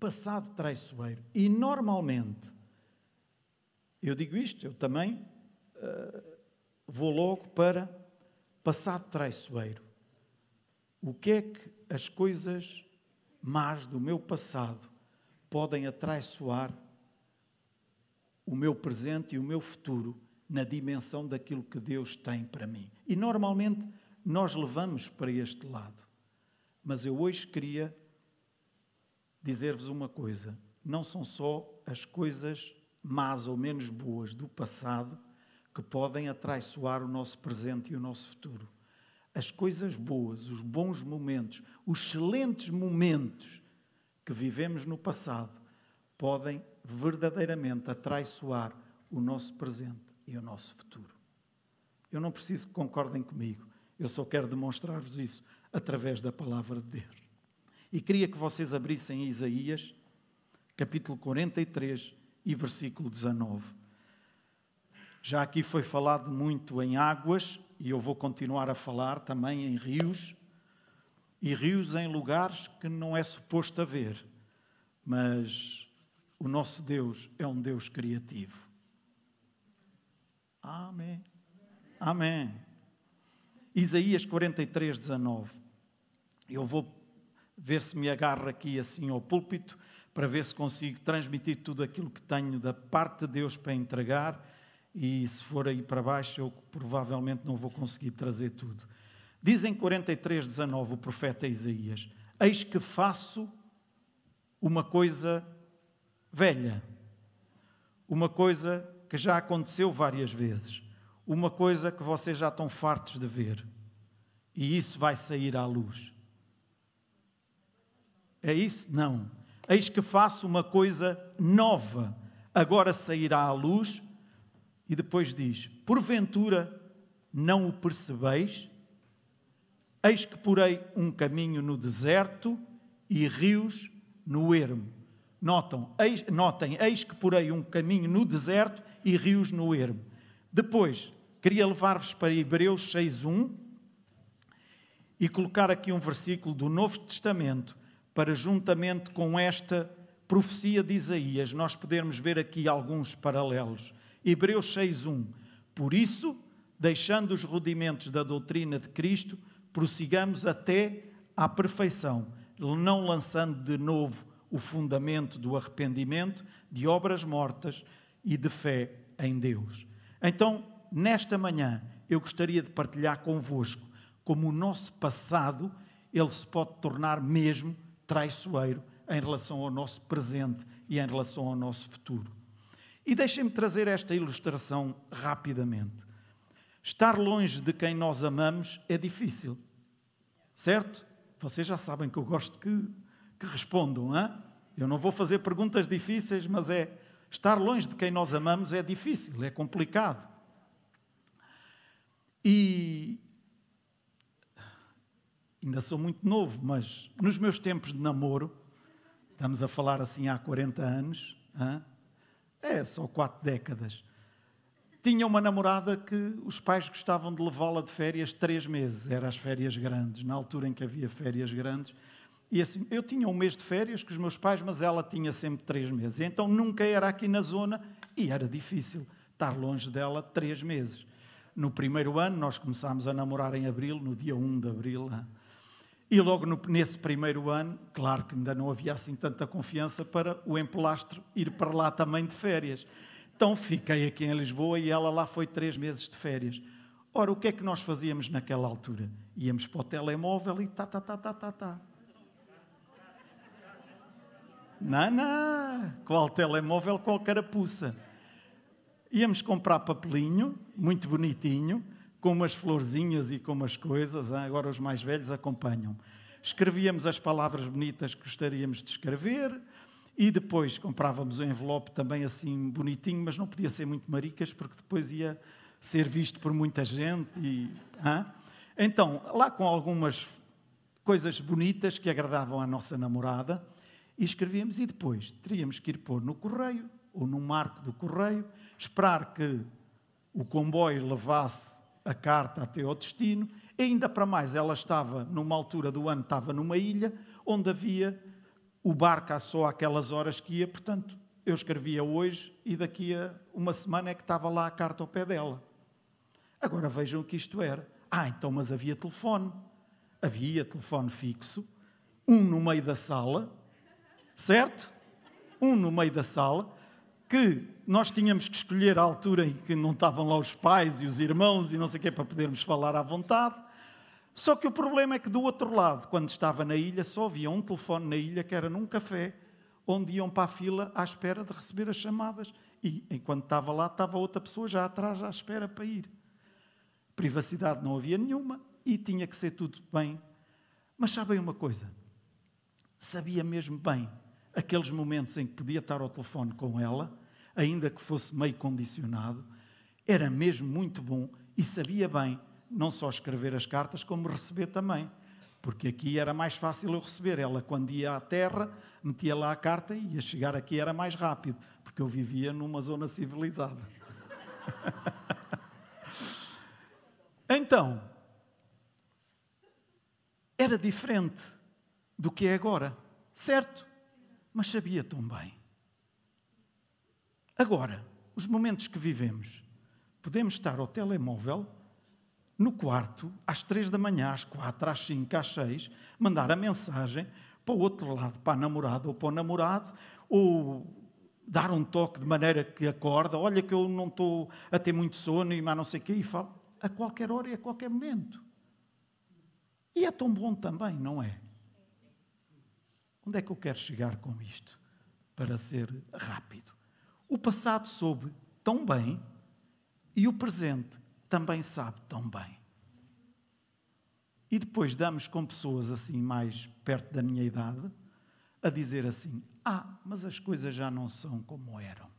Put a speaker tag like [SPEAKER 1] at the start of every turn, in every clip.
[SPEAKER 1] Passado traiçoeiro. E normalmente, eu digo isto, eu também uh, vou logo para passado traiçoeiro. O que é que as coisas más do meu passado podem atraiçoar o meu presente e o meu futuro na dimensão daquilo que Deus tem para mim? E normalmente nós levamos para este lado. Mas eu hoje queria dizer-vos uma coisa: não são só as coisas más ou menos boas do passado que podem atraiçoar o nosso presente e o nosso futuro. As coisas boas, os bons momentos, os excelentes momentos que vivemos no passado podem verdadeiramente atraiçoar o nosso presente e o nosso futuro. Eu não preciso que concordem comigo, eu só quero demonstrar-vos isso através da palavra de Deus. E queria que vocês abrissem Isaías, capítulo 43 e versículo 19. Já aqui foi falado muito em águas, e eu vou continuar a falar também em rios, e rios em lugares que não é suposto haver, mas o nosso Deus é um Deus criativo. Amém. Amém. Isaías 43, 19. Eu vou ver se me agarro aqui assim ao púlpito para ver se consigo transmitir tudo aquilo que tenho da parte de Deus para entregar e se for aí para baixo eu provavelmente não vou conseguir trazer tudo. Diz em 43, 19 o profeta Isaías: Eis que faço uma coisa velha, uma coisa que já aconteceu várias vezes, uma coisa que vocês já estão fartos de ver, e isso vai sair à luz. É isso? Não. Eis que faço uma coisa nova, agora sairá à luz. E depois diz: Porventura não o percebeis? Eis que porei um caminho no deserto e rios no ermo. Notam, eis, notem, eis que porei um caminho no deserto e rios no ermo. Depois, queria levar-vos para Hebreus 6.1 e colocar aqui um versículo do Novo Testamento para, juntamente com esta profecia de Isaías, nós podermos ver aqui alguns paralelos. Hebreus 6.1 Por isso, deixando os rudimentos da doutrina de Cristo, prossigamos até à perfeição, não lançando de novo o fundamento do arrependimento, de obras mortas e de fé em Deus. Então, nesta manhã, eu gostaria de partilhar convosco como o nosso passado ele se pode tornar mesmo traiçoeiro em relação ao nosso presente e em relação ao nosso futuro. E deixem-me trazer esta ilustração rapidamente. Estar longe de quem nós amamos é difícil, certo? Vocês já sabem que eu gosto que, que respondam, hein? Eu não vou fazer perguntas difíceis, mas é estar longe de quem nós amamos é difícil, é complicado. E, ainda sou muito novo, mas nos meus tempos de namoro, estamos a falar assim há 40 anos, hein? é só quatro décadas, tinha uma namorada que os pais gostavam de levá-la de férias três meses, eram as férias grandes, na altura em que havia férias grandes. E assim, eu tinha um mês de férias com os meus pais, mas ela tinha sempre três meses. Então nunca era aqui na zona e era difícil estar longe dela três meses. No primeiro ano, nós começámos a namorar em abril, no dia 1 de abril. Hein? E logo no, nesse primeiro ano, claro que ainda não havia assim tanta confiança para o empolastro ir para lá também de férias. Então fiquei aqui em Lisboa e ela lá foi três meses de férias. Ora, o que é que nós fazíamos naquela altura? Íamos para o telemóvel e tá, tá, tá, tá, tá, tá. Não, não, qual telemóvel, qual carapuça. Íamos comprar papelinho, muito bonitinho, com umas florzinhas e com umas coisas, agora os mais velhos acompanham. Escrevíamos as palavras bonitas que gostaríamos de escrever e depois comprávamos o envelope também assim bonitinho, mas não podia ser muito maricas porque depois ia ser visto por muita gente. E, Então, lá com algumas coisas bonitas que agradavam à nossa namorada, e escrevíamos e depois teríamos que ir pôr no correio ou num marco do correio, esperar que o comboio levasse a carta até ao destino. E ainda para mais, ela estava, numa altura do ano, estava numa ilha onde havia o barco só aquelas horas que ia, portanto, eu escrevia hoje e daqui a uma semana é que estava lá a carta ao pé dela. Agora vejam o que isto era. Ah, então, mas havia telefone. Havia telefone fixo, um no meio da sala, certo? Um no meio da sala, que nós tínhamos que escolher a altura em que não estavam lá os pais e os irmãos e não sei o quê para podermos falar à vontade. Só que o problema é que do outro lado, quando estava na ilha, só havia um telefone na ilha que era num café, onde iam para a fila à espera de receber as chamadas. E enquanto estava lá, estava outra pessoa já atrás à espera para ir. Privacidade não havia nenhuma e tinha que ser tudo bem. Mas sabem uma coisa? Sabia mesmo bem aqueles momentos em que podia estar ao telefone com ela, ainda que fosse meio condicionado, era mesmo muito bom e sabia bem não só escrever as cartas, como receber também. Porque aqui era mais fácil eu receber. Ela, quando ia à terra, metia lá a carta e ia chegar aqui era mais rápido, porque eu vivia numa zona civilizada. então, era diferente do que é agora, certo? Mas sabia tão bem. Agora, os momentos que vivemos, podemos estar ao telemóvel no quarto, às três da manhã, às quatro, às cinco, às seis, mandar a mensagem para o outro lado, para a namorada ou para o namorado, ou dar um toque de maneira que acorda, olha que eu não estou a ter muito sono e mais não sei o quê, e falo a qualquer hora e a qualquer momento. E é tão bom também, não é? Onde é que eu quero chegar com isto? Para ser rápido. Passado soube tão bem e o presente também sabe tão bem. E depois damos com pessoas assim, mais perto da minha idade, a dizer assim: Ah, mas as coisas já não são como eram.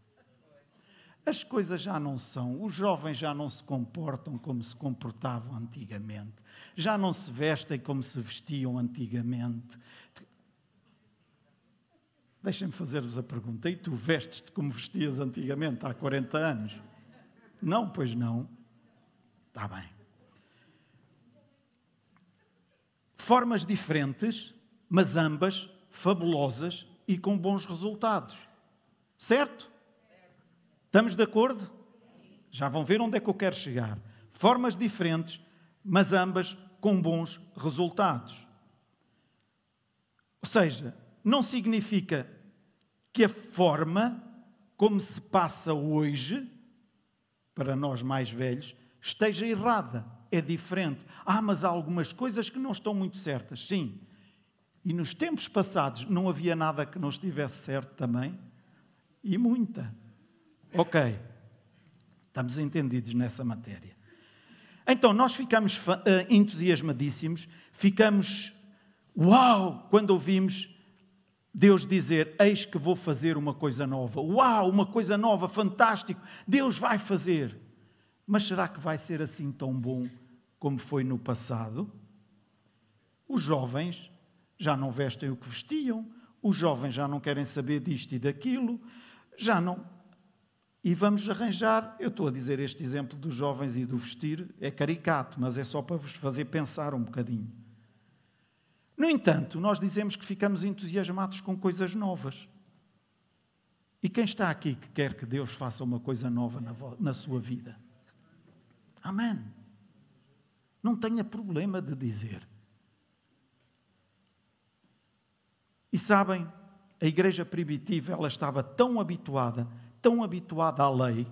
[SPEAKER 1] As coisas já não são, os jovens já não se comportam como se comportavam antigamente, já não se vestem como se vestiam antigamente. Deixem-me fazer-vos a pergunta: e tu vestes-te como vestias antigamente, há 40 anos? Não, pois não. Está bem. Formas diferentes, mas ambas fabulosas e com bons resultados. Certo? Estamos de acordo? Já vão ver onde é que eu quero chegar. Formas diferentes, mas ambas com bons resultados. Ou seja, não significa que a forma como se passa hoje, para nós mais velhos, esteja errada, é diferente. Ah, mas há algumas coisas que não estão muito certas. Sim. E nos tempos passados não havia nada que não estivesse certo também? E muita. Ok. Estamos entendidos nessa matéria. Então, nós ficamos uh, entusiasmadíssimos, ficamos uau quando ouvimos Deus dizer: Eis que vou fazer uma coisa nova. Uau, uma coisa nova, fantástico. Deus vai fazer. Mas será que vai ser assim tão bom como foi no passado? Os jovens já não vestem o que vestiam, os jovens já não querem saber disto e daquilo, já não. E vamos arranjar, eu estou a dizer este exemplo dos jovens e do vestir, é caricato, mas é só para vos fazer pensar um bocadinho. No entanto, nós dizemos que ficamos entusiasmados com coisas novas. E quem está aqui que quer que Deus faça uma coisa nova na, na sua vida? Amém. Não tenha problema de dizer. E sabem, a igreja primitiva ela estava tão habituada, tão habituada à lei,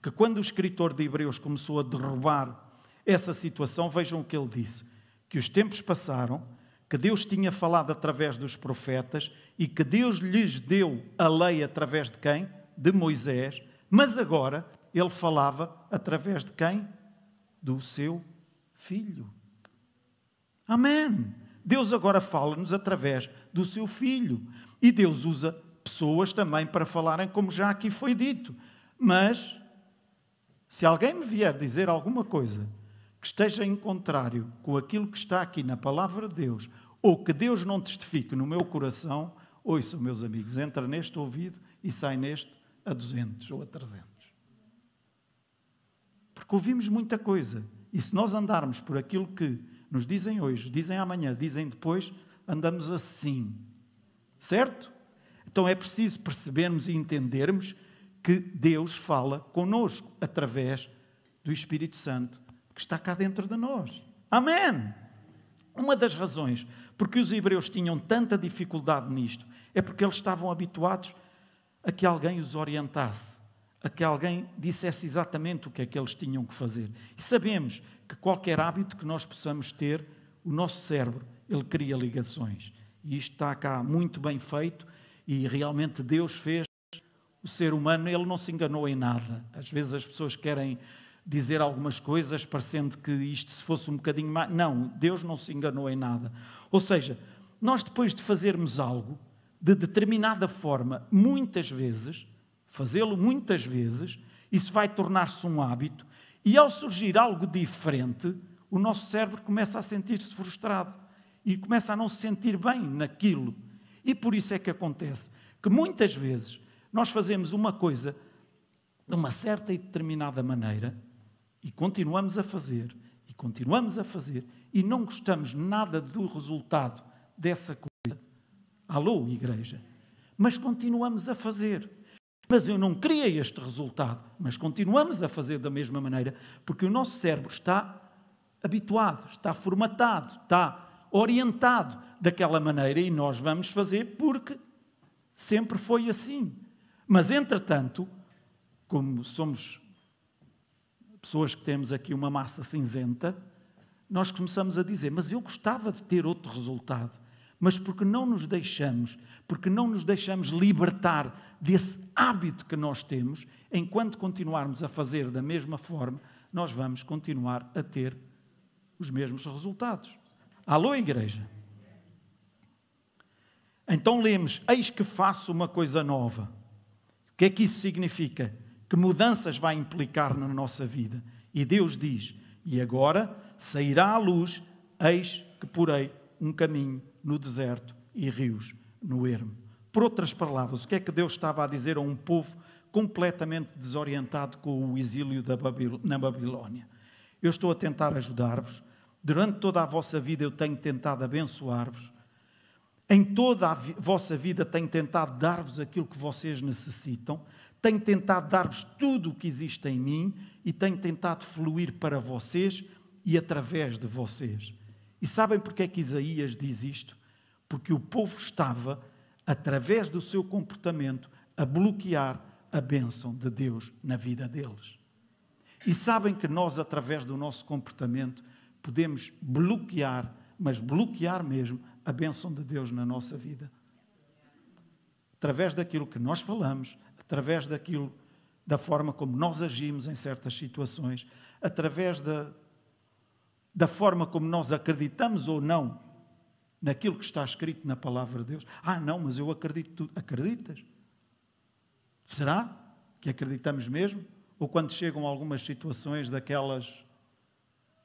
[SPEAKER 1] que quando o escritor de Hebreus começou a derrubar essa situação, vejam o que ele disse: que os tempos passaram, que Deus tinha falado através dos profetas e que Deus lhes deu a lei através de quem? De Moisés, mas agora ele falava através de quem? do seu filho. Amém. Deus agora fala-nos através do seu filho. E Deus usa pessoas também para falarem, como já aqui foi dito. Mas, se alguém me vier dizer alguma coisa que esteja em contrário com aquilo que está aqui na palavra de Deus, ou que Deus não testifique no meu coração, ouçam, meus amigos, entra neste ouvido e sai neste a 200 ou a 300. Porque ouvimos muita coisa. E se nós andarmos por aquilo que nos dizem hoje, dizem amanhã, dizem depois, andamos assim. Certo? Então é preciso percebermos e entendermos que Deus fala conosco através do Espírito Santo que está cá dentro de nós. Amém! Uma das razões porque os hebreus tinham tanta dificuldade nisto é porque eles estavam habituados a que alguém os orientasse, a que alguém dissesse exatamente o que é que eles tinham que fazer. E sabemos que qualquer hábito que nós possamos ter, o nosso cérebro, ele cria ligações. E isto está cá muito bem feito e realmente Deus fez o ser humano, ele não se enganou em nada. Às vezes as pessoas querem dizer algumas coisas parecendo que isto se fosse um bocadinho mais. Não, Deus não se enganou em nada. Ou seja, nós depois de fazermos algo de determinada forma, muitas vezes, fazê-lo muitas vezes, isso vai tornar-se um hábito, e ao surgir algo diferente, o nosso cérebro começa a sentir-se frustrado e começa a não se sentir bem naquilo. E por isso é que acontece que muitas vezes nós fazemos uma coisa de uma certa e determinada maneira e continuamos a fazer, e continuamos a fazer, e não gostamos nada do resultado dessa coisa. Alô, igreja. Mas continuamos a fazer. Mas eu não queria este resultado, mas continuamos a fazer da mesma maneira, porque o nosso cérebro está habituado, está formatado, está orientado daquela maneira e nós vamos fazer porque sempre foi assim. Mas, entretanto, como somos pessoas que temos aqui uma massa cinzenta, nós começamos a dizer: Mas eu gostava de ter outro resultado. Mas porque não nos deixamos, porque não nos deixamos libertar desse hábito que nós temos, enquanto continuarmos a fazer da mesma forma, nós vamos continuar a ter os mesmos resultados. Alô, igreja? Então lemos: Eis que faço uma coisa nova. O que é que isso significa? Que mudanças vai implicar na nossa vida. E Deus diz: E agora sairá à luz, eis que porei um caminho no deserto e rios no ermo. Por outras palavras, o que é que Deus estava a dizer a um povo completamente desorientado com o exílio na Babilónia? Eu estou a tentar ajudar-vos. Durante toda a vossa vida eu tenho tentado abençoar-vos. Em toda a vossa vida tenho tentado dar-vos aquilo que vocês necessitam tenho tentado dar-vos tudo o que existe em mim e tenho tentado fluir para vocês e através de vocês. E sabem porque é que Isaías diz isto? Porque o povo estava, através do seu comportamento, a bloquear a bênção de Deus na vida deles. E sabem que nós, através do nosso comportamento, podemos bloquear, mas bloquear mesmo, a bênção de Deus na nossa vida. Através daquilo que nós falamos, através daquilo, da forma como nós agimos em certas situações, através da, da forma como nós acreditamos ou não naquilo que está escrito na palavra de Deus. Ah, não, mas eu acredito tudo. Acreditas? Será que acreditamos mesmo? Ou quando chegam algumas situações daquelas.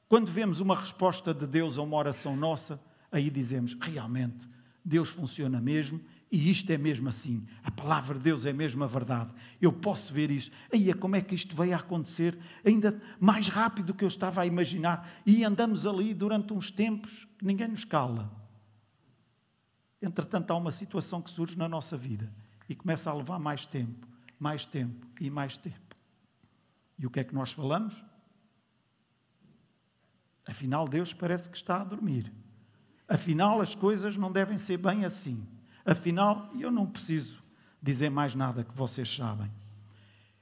[SPEAKER 1] Quando vemos uma resposta de Deus a uma oração nossa, aí dizemos: realmente, Deus funciona mesmo e isto é mesmo assim. A palavra de Deus é mesmo a verdade. Eu posso ver isto. Aí, como é que isto veio a acontecer? Ainda mais rápido do que eu estava a imaginar. E andamos ali durante uns tempos que ninguém nos cala. Entretanto, há uma situação que surge na nossa vida e começa a levar mais tempo, mais tempo e mais tempo. E o que é que nós falamos? Afinal, Deus parece que está a dormir. Afinal, as coisas não devem ser bem assim. Afinal, eu não preciso dizer mais nada que vocês sabem.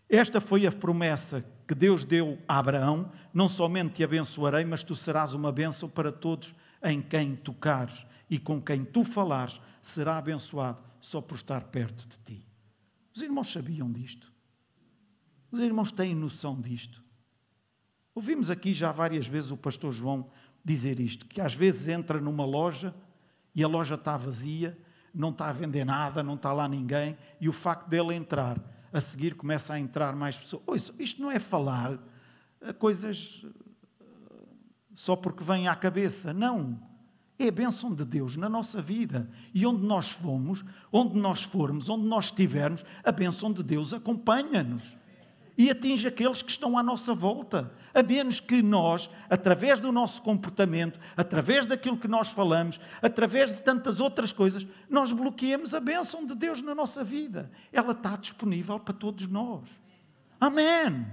[SPEAKER 1] Esta foi a promessa que Deus deu a Abraão: não somente te abençoarei, mas tu serás uma bênção para todos em quem tocares e com quem tu falares, será abençoado só por estar perto de ti. Os irmãos sabiam disto. Os irmãos têm noção disto. Ouvimos aqui já várias vezes o pastor João dizer isto: que às vezes entra numa loja e a loja está vazia não está a vender nada, não está lá ninguém, e o facto dele entrar, a seguir começa a entrar mais pessoas. Ouça, isto não é falar eh, coisas eh, só porque vem à cabeça, não. É a bênção de Deus na nossa vida. E onde nós fomos, onde nós formos, onde nós estivermos, a bênção de Deus acompanha-nos. E atinge aqueles que estão à nossa volta. A menos que nós, através do nosso comportamento, através daquilo que nós falamos, através de tantas outras coisas, nós bloqueemos a bênção de Deus na nossa vida. Ela está disponível para todos nós. Amém.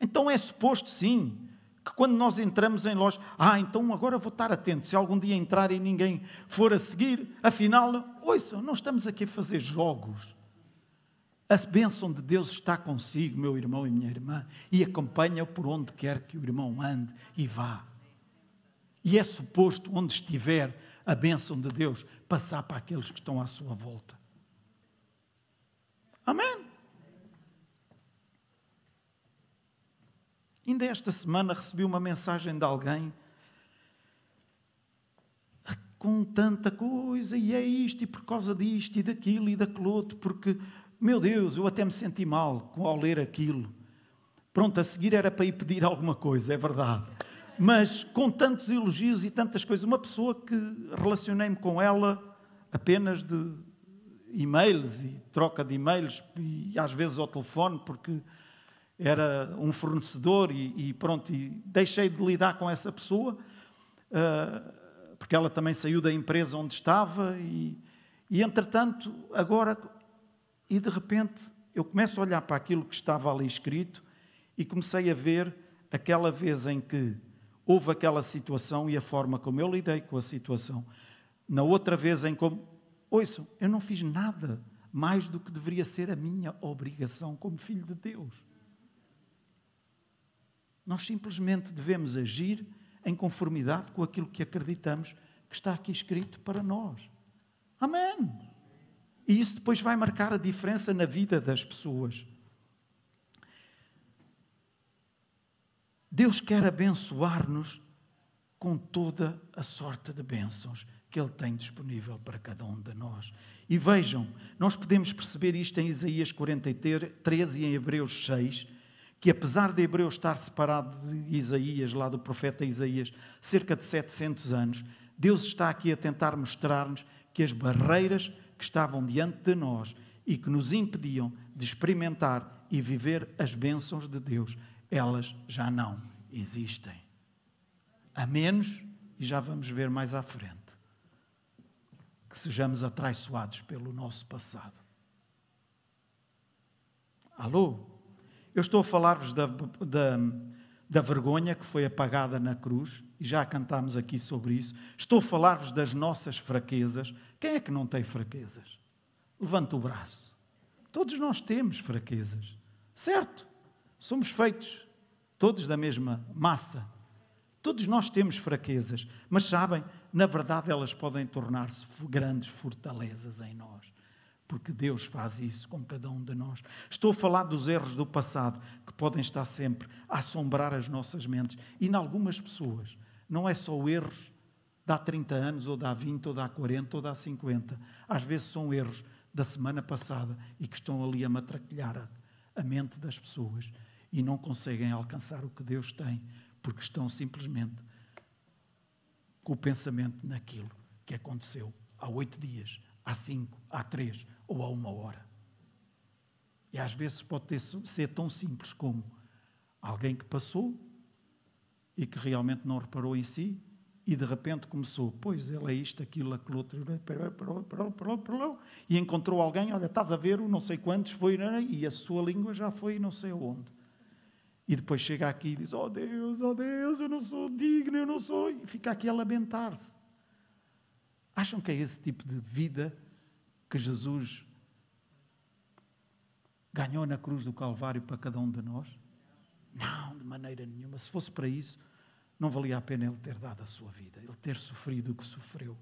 [SPEAKER 1] Então é suposto, sim, que quando nós entramos em loja, ah, então agora vou estar atento, se algum dia entrar e ninguém for a seguir, afinal, ouçam, não estamos aqui a fazer jogos. A bênção de Deus está consigo, meu irmão e minha irmã, e acompanha-o por onde quer que o irmão ande e vá. E é suposto, onde estiver, a bênção de Deus passar para aqueles que estão à sua volta. Amém? Ainda esta semana recebi uma mensagem de alguém com tanta coisa, e é isto, e por causa disto, e daquilo, e daquele outro, porque, meu Deus, eu até me senti mal ao ler aquilo. Pronto, a seguir era para ir pedir alguma coisa, é verdade. Mas com tantos elogios e tantas coisas, uma pessoa que relacionei-me com ela apenas de e-mails e troca de e-mails, e às vezes ao telefone, porque era um fornecedor e, e, pronto, e deixei de lidar com essa pessoa, uh, porque ela também saiu da empresa onde estava e, e entretanto, agora, e de repente, eu começo a olhar para aquilo que estava ali escrito e comecei a ver aquela vez em que houve aquela situação e a forma como eu lidei com a situação. Na outra vez em como, ouçam, eu não fiz nada mais do que deveria ser a minha obrigação como filho de Deus. Nós simplesmente devemos agir em conformidade com aquilo que acreditamos que está aqui escrito para nós. Amém. E isso depois vai marcar a diferença na vida das pessoas. Deus quer abençoar-nos com toda a sorte de bênçãos que Ele tem disponível para cada um de nós. E vejam, nós podemos perceber isto em Isaías 43 e em Hebreus 6, que apesar de Hebreus estar separado de Isaías, lá do profeta Isaías, cerca de 700 anos, Deus está aqui a tentar mostrar-nos que as barreiras que estavam diante de nós e que nos impediam de experimentar e viver as bênçãos de Deus, elas já não existem. A menos, e já vamos ver mais à frente, que sejamos atraiçoados pelo nosso passado. Alô? Eu estou a falar-vos da, da, da vergonha que foi apagada na cruz, e já cantámos aqui sobre isso. Estou a falar-vos das nossas fraquezas. Quem é que não tem fraquezas? Levanta o braço. Todos nós temos fraquezas, certo? Somos feitos todos da mesma massa. Todos nós temos fraquezas, mas sabem, na verdade elas podem tornar-se grandes fortalezas em nós porque Deus faz isso com cada um de nós. Estou a falar dos erros do passado que podem estar sempre a assombrar as nossas mentes. E em algumas pessoas, não é só erros de há 30 anos, ou de há 20, ou de há 40, ou de há 50. Às vezes são erros da semana passada e que estão ali a matraquilhar a, mente das pessoas e não conseguem alcançar o que Deus tem, porque estão simplesmente com o pensamento naquilo que aconteceu há oito dias, há cinco, há três, ou a uma hora. E às vezes pode ter, ser tão simples como alguém que passou e que realmente não reparou em si e de repente começou, pois ele é isto, aquilo, aquilo outro, e encontrou alguém, olha, estás a ver, não sei quantos foi, e a sua língua já foi não sei onde. E depois chega aqui e diz, oh Deus, oh Deus, eu não sou digno, eu não sou, e fica aqui a lamentar-se. Acham que é esse tipo de vida que Jesus ganhou na cruz do Calvário para cada um de nós? Não, de maneira nenhuma. Se fosse para isso, não valia a pena ele ter dado a sua vida, ele ter sofrido o que sofreu.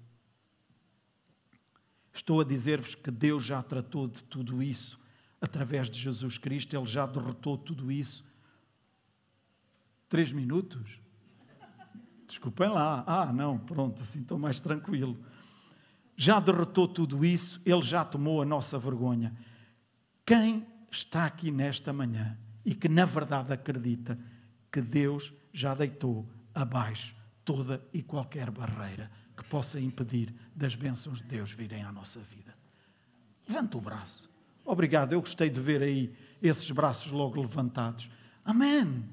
[SPEAKER 1] Estou a dizer-vos que Deus já tratou de tudo isso através de Jesus Cristo, ele já derrotou tudo isso. Três minutos? Desculpem lá. Ah, não, pronto, assim estou mais tranquilo já derrotou tudo isso, ele já tomou a nossa vergonha. Quem está aqui nesta manhã e que na verdade acredita que Deus já deitou abaixo toda e qualquer barreira que possa impedir das bênçãos de Deus virem à nossa vida? Levanta o braço. Obrigado, eu gostei de ver aí esses braços logo levantados. Amém.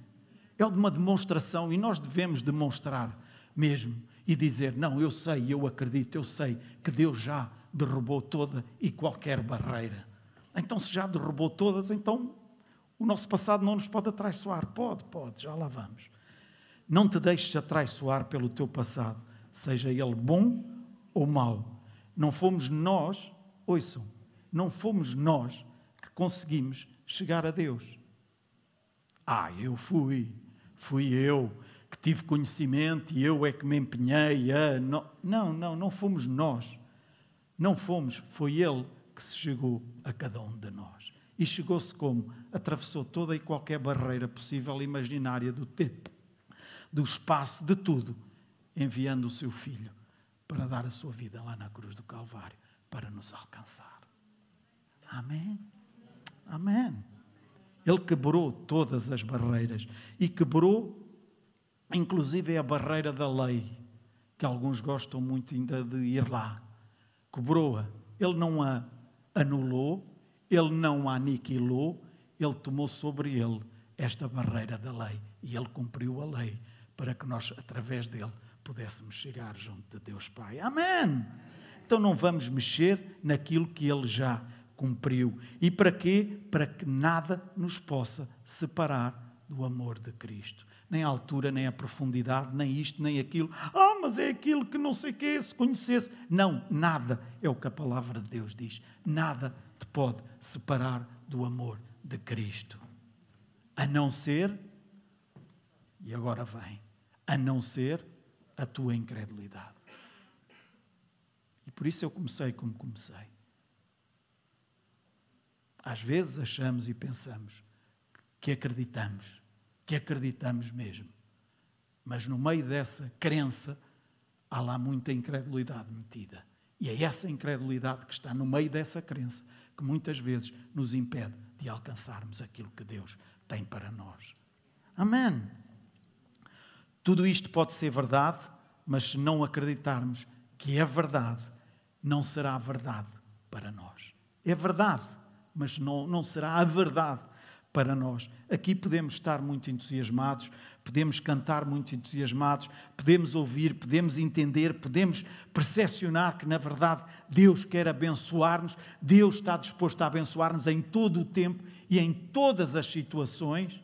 [SPEAKER 1] É uma demonstração e nós devemos demonstrar mesmo e dizer: Não, eu sei, eu acredito, eu sei que Deus já derrubou toda e qualquer barreira. Então, se já derrubou todas, então o nosso passado não nos pode atraiçoar. Pode, pode, já lá vamos. Não te deixes atraiçoar pelo teu passado, seja ele bom ou mau. Não fomos nós, ouçam, não fomos nós que conseguimos chegar a Deus. Ah, eu fui, fui eu tive conhecimento e eu é que me empenhei a. Não, não, não, fomos nós. Não fomos, foi Ele que se chegou a cada um de nós. E chegou-se como? Atravessou toda e qualquer barreira possível e imaginária do tempo, do espaço, de tudo, enviando o seu Filho para dar a sua vida lá na cruz do Calvário, para nos alcançar. Amém? Amém. Ele quebrou todas as barreiras e quebrou, inclusive, a barreira da lei, que alguns gostam muito ainda de ir lá. Quebrou-a. Ele não a anulou, ele não a aniquilou, ele tomou sobre ele esta barreira da lei e ele cumpriu a lei para que nós, através dele, pudéssemos chegar junto de Deus Pai. Amém! Então não vamos mexer naquilo que ele já cumpriu. E para quê? Para que nada nos possa separar do amor de Cristo. Nem a altura, nem a profundidade, nem isto, nem aquilo. Ah, mas é aquilo que não sei o que, se conhecesse. Não, nada é o que a palavra de Deus diz. Nada te pode separar do amor de Cristo. A não ser, e agora vem, a não ser a tua incredulidade. E por isso eu comecei como comecei. Às vezes achamos e pensamos que acreditamos, que acreditamos mesmo. Mas no meio dessa crença há lá muita incredulidade metida. E é essa incredulidade que está no meio dessa crença que muitas vezes nos impede de alcançarmos aquilo que Deus tem para nós. Amém. Tudo isto pode ser verdade, mas se não acreditarmos que é verdade, não será verdade para nós. É verdade mas não, não será a verdade para nós. Aqui podemos estar muito entusiasmados, podemos cantar muito entusiasmados, podemos ouvir, podemos entender, podemos percepcionar que, na verdade, Deus quer abençoar-nos, Deus está disposto a abençoar-nos em todo o tempo e em todas as situações,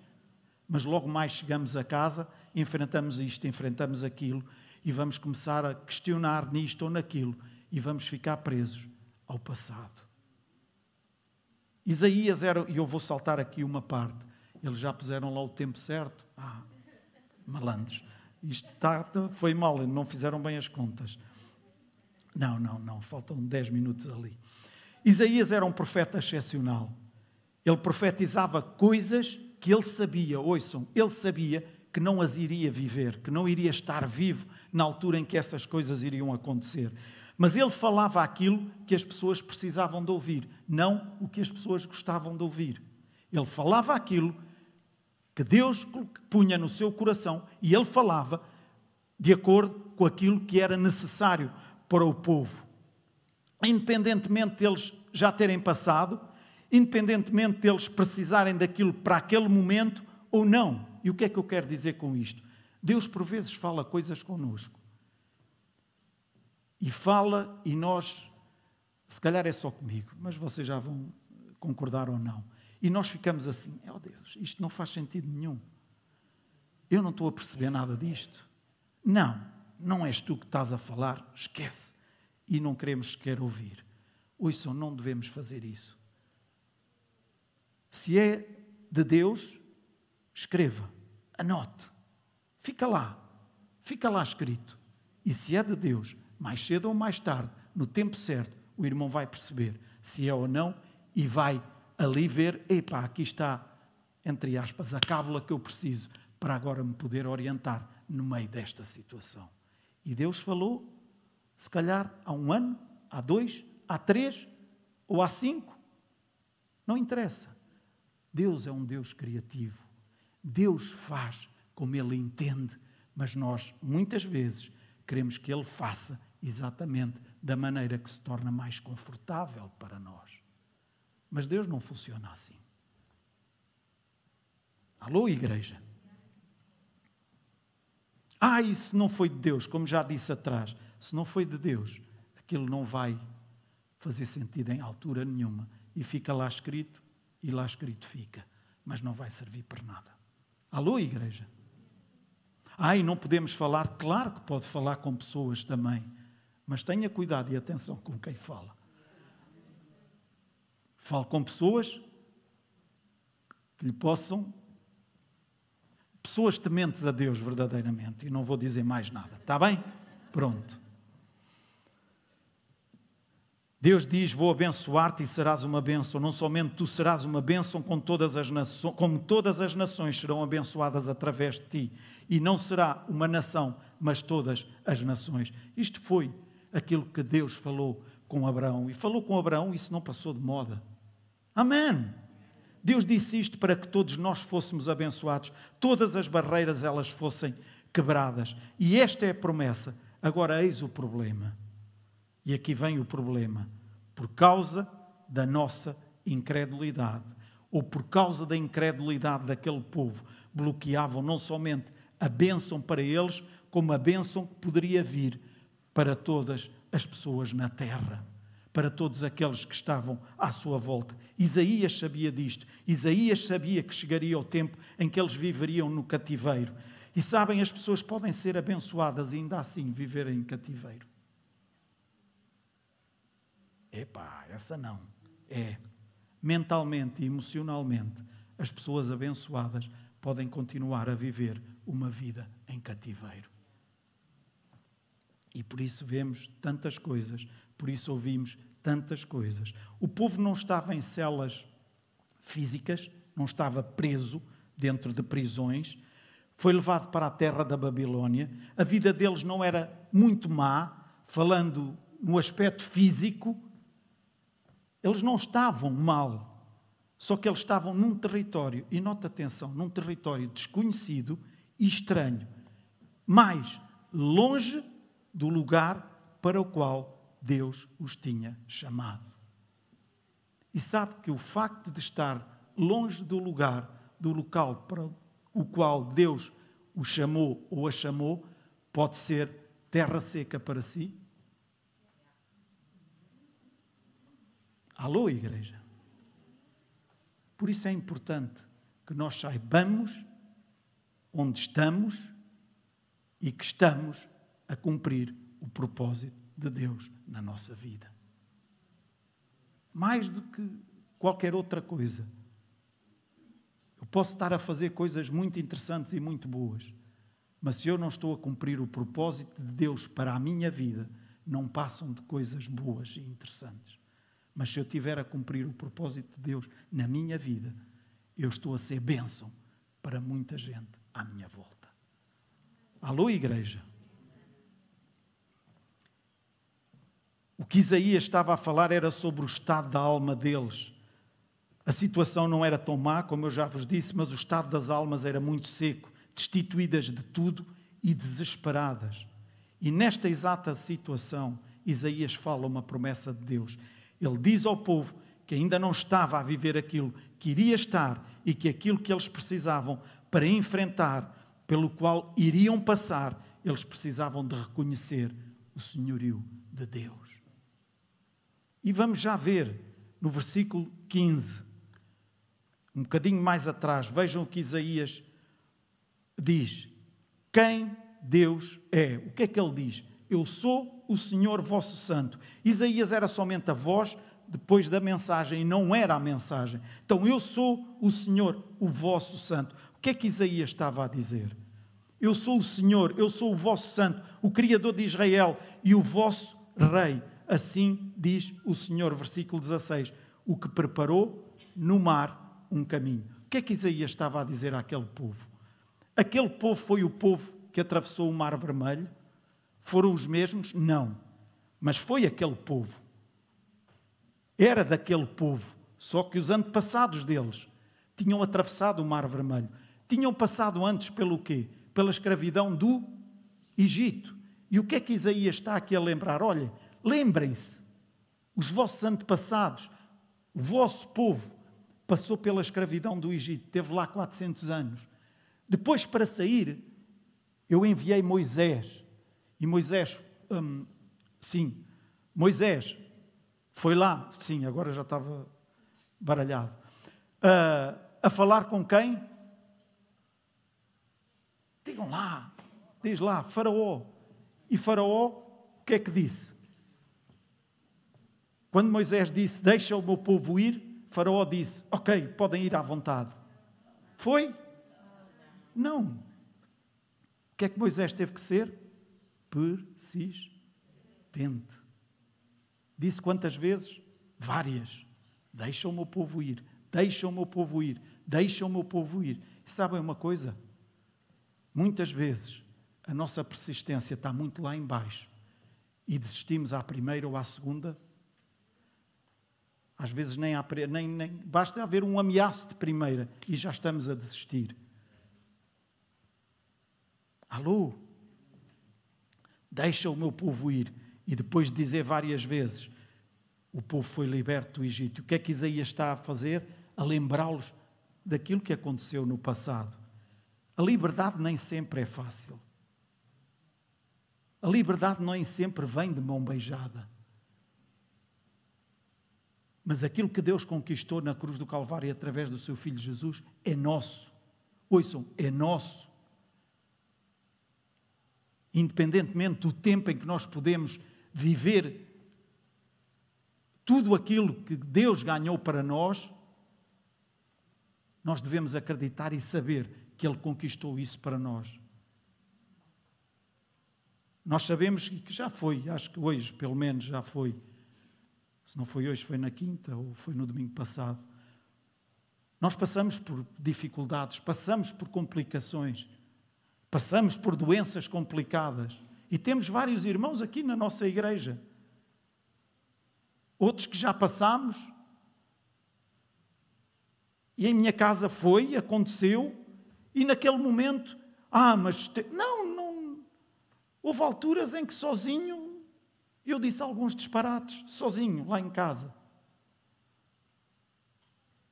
[SPEAKER 1] mas logo mais chegamos a casa, enfrentamos isto, enfrentamos aquilo e vamos começar a questionar nisto ou naquilo e vamos ficar presos ao passado. Isaías era, e eu vou saltar aqui uma parte, eles já puseram lá o tempo certo. Ah, malandros, isto está, foi mal, não fizeram bem as contas. Não, não, não, faltam 10 minutos ali. Isaías era um profeta excepcional. Ele profetizava coisas que ele sabia, ouçam, ele sabia que não as iria viver, que não iria estar vivo na altura em que essas coisas iriam acontecer. Mas ele falava aquilo que as pessoas precisavam de ouvir, não o que as pessoas gostavam de ouvir. Ele falava aquilo que Deus punha no seu coração e ele falava de acordo com aquilo que era necessário para o povo. Independentemente deles já terem passado, independentemente deles precisarem daquilo para aquele momento ou não. E o que é que eu quero dizer com isto? Deus por vezes fala coisas conosco e fala e nós, se calhar é só comigo, mas vocês já vão concordar ou não. E nós ficamos assim: oh Deus, isto não faz sentido nenhum. Eu não estou a perceber nada disto. Não, não és tu que estás a falar, esquece. E não queremos sequer ouvir. Ouçam, não devemos fazer isso. Se é de Deus, escreva, anote, fica lá, fica lá escrito. E se é de Deus, mais cedo ou mais tarde, no tempo certo, o irmão vai perceber se é ou não e vai ali ver: epá, aqui está, entre aspas, a cábula que eu preciso para agora me poder orientar no meio desta situação. E Deus falou, se calhar há um ano, há dois, há três ou há cinco, não interessa. Deus é um Deus criativo. Deus faz como Ele entende, mas nós, muitas vezes, queremos que Ele faça exatamente da maneira que se torna mais confortável para nós. Mas Deus não funciona assim. Alô, igreja? Ah, isso não foi de Deus, como já disse atrás. Se não foi de Deus, aquilo não vai fazer sentido em altura nenhuma. E fica lá escrito, e lá escrito fica. Mas não vai servir para nada. Alô, igreja? Ah, e não podemos falar? Claro que pode falar com pessoas também. Mas tenha cuidado e atenção com quem fala. Fale com pessoas que lhe possam pessoas tementes a Deus verdadeiramente. E não vou dizer mais nada, está bem? Pronto. Deus diz: Vou abençoar-te e serás uma bênção. Não somente tu serás uma bênção, com todas as nações, como todas as nações serão abençoadas através de ti. E não será uma nação, mas todas as nações. Isto foi aquilo que Deus falou com Abraão. E falou com Abraão, isso não passou de moda. Amém. Deus disse isto para que todos nós fôssemos abençoados, todas as barreiras elas fossem quebradas. E esta é a promessa. Agora eis o problema. E aqui vem o problema. Por causa da nossa incredulidade, ou por causa da incredulidade daquele povo, bloqueavam não somente a bênção para eles, como a bênção que poderia vir para todas as pessoas na terra para todos aqueles que estavam à sua volta. Isaías sabia disto. Isaías sabia que chegaria o tempo em que eles viveriam no cativeiro. E sabem, as pessoas podem ser abençoadas ainda assim viverem em cativeiro. Epá, essa não. É. Mentalmente e emocionalmente, as pessoas abençoadas podem continuar a viver uma vida em cativeiro. E por isso vemos tantas coisas, por isso ouvimos tantas coisas. O povo não estava em celas físicas, não estava preso dentro de prisões, foi levado para a terra da Babilônia. A vida deles não era muito má, falando no aspecto físico. Eles não estavam mal, só que eles estavam num território, e nota atenção, num território desconhecido e estranho, mais longe do lugar para o qual Deus os tinha chamado. E sabe que o facto de estar longe do lugar, do local para o qual Deus o chamou ou a chamou, pode ser terra seca para si? Alô, igreja? Por isso é importante que nós saibamos onde estamos e que estamos a cumprir o propósito de Deus na nossa vida. Mais do que qualquer outra coisa. Eu posso estar a fazer coisas muito interessantes e muito boas, mas se eu não estou a cumprir o propósito de Deus para a minha vida, não passam de coisas boas e interessantes. Mas se eu tiver a cumprir o propósito de Deus na minha vida, eu estou a ser bênção para muita gente à minha volta. Alô, igreja? O que Isaías estava a falar era sobre o estado da alma deles. A situação não era tão má, como eu já vos disse, mas o estado das almas era muito seco, destituídas de tudo e desesperadas. E nesta exata situação, Isaías fala uma promessa de Deus. Ele diz ao povo que ainda não estava a viver aquilo que iria estar e que aquilo que eles precisavam para enfrentar, pelo qual iriam passar, eles precisavam de reconhecer o senhorio de Deus. E vamos já ver no versículo 15, um bocadinho mais atrás, vejam o que Isaías diz: Quem Deus é? O que é que ele diz? Eu sou o Senhor vosso Santo. Isaías era somente a voz depois da mensagem e não era a mensagem. Então eu sou o Senhor, o vosso Santo. O que é que Isaías estava a dizer? Eu sou o Senhor, eu sou o vosso Santo, o Criador de Israel e o vosso Rei. Assim diz o Senhor, versículo 16: o que preparou no mar um caminho. O que é que Isaías estava a dizer àquele povo? Aquele povo foi o povo que atravessou o mar vermelho? Foram os mesmos? Não. Mas foi aquele povo. Era daquele povo. Só que os antepassados deles tinham atravessado o mar vermelho. Tinham passado antes pelo quê? Pela escravidão do Egito. E o que é que Isaías está aqui a lembrar? Olha, Lembrem-se, os vossos antepassados, o vosso povo, passou pela escravidão do Egito, teve lá 400 anos. Depois, para sair, eu enviei Moisés. E Moisés, hum, sim, Moisés foi lá, sim, agora já estava baralhado, uh, a falar com quem? Digam lá, diz lá, Faraó. E Faraó, o que é que disse? Quando Moisés disse: Deixa o meu povo ir, Faraó disse: Ok, podem ir à vontade. Foi? Não. O que é que Moisés teve que ser? Persistente. Disse quantas vezes? Várias. Deixa o meu povo ir, deixa o meu povo ir, deixa o meu povo ir. E sabem uma coisa? Muitas vezes a nossa persistência está muito lá embaixo e desistimos à primeira ou à segunda às vezes nem, há, nem, nem basta haver um ameaço de primeira e já estamos a desistir. Alô? Deixa o meu povo ir. E depois de dizer várias vezes: o povo foi liberto do Egito. O que é que Isaías está a fazer? A lembrá-los daquilo que aconteceu no passado. A liberdade nem sempre é fácil. A liberdade nem sempre vem de mão beijada. Mas aquilo que Deus conquistou na cruz do Calvário através do seu Filho Jesus é nosso. Ouçam, é nosso. Independentemente do tempo em que nós podemos viver tudo aquilo que Deus ganhou para nós, nós devemos acreditar e saber que Ele conquistou isso para nós. Nós sabemos que já foi, acho que hoje, pelo menos, já foi se não foi hoje, foi na quinta ou foi no domingo passado. Nós passamos por dificuldades, passamos por complicações, passamos por doenças complicadas. E temos vários irmãos aqui na nossa igreja. Outros que já passamos. E em minha casa foi, aconteceu, e naquele momento, ah, mas te... não, não. Houve alturas em que sozinho eu disse alguns disparates, sozinho, lá em casa.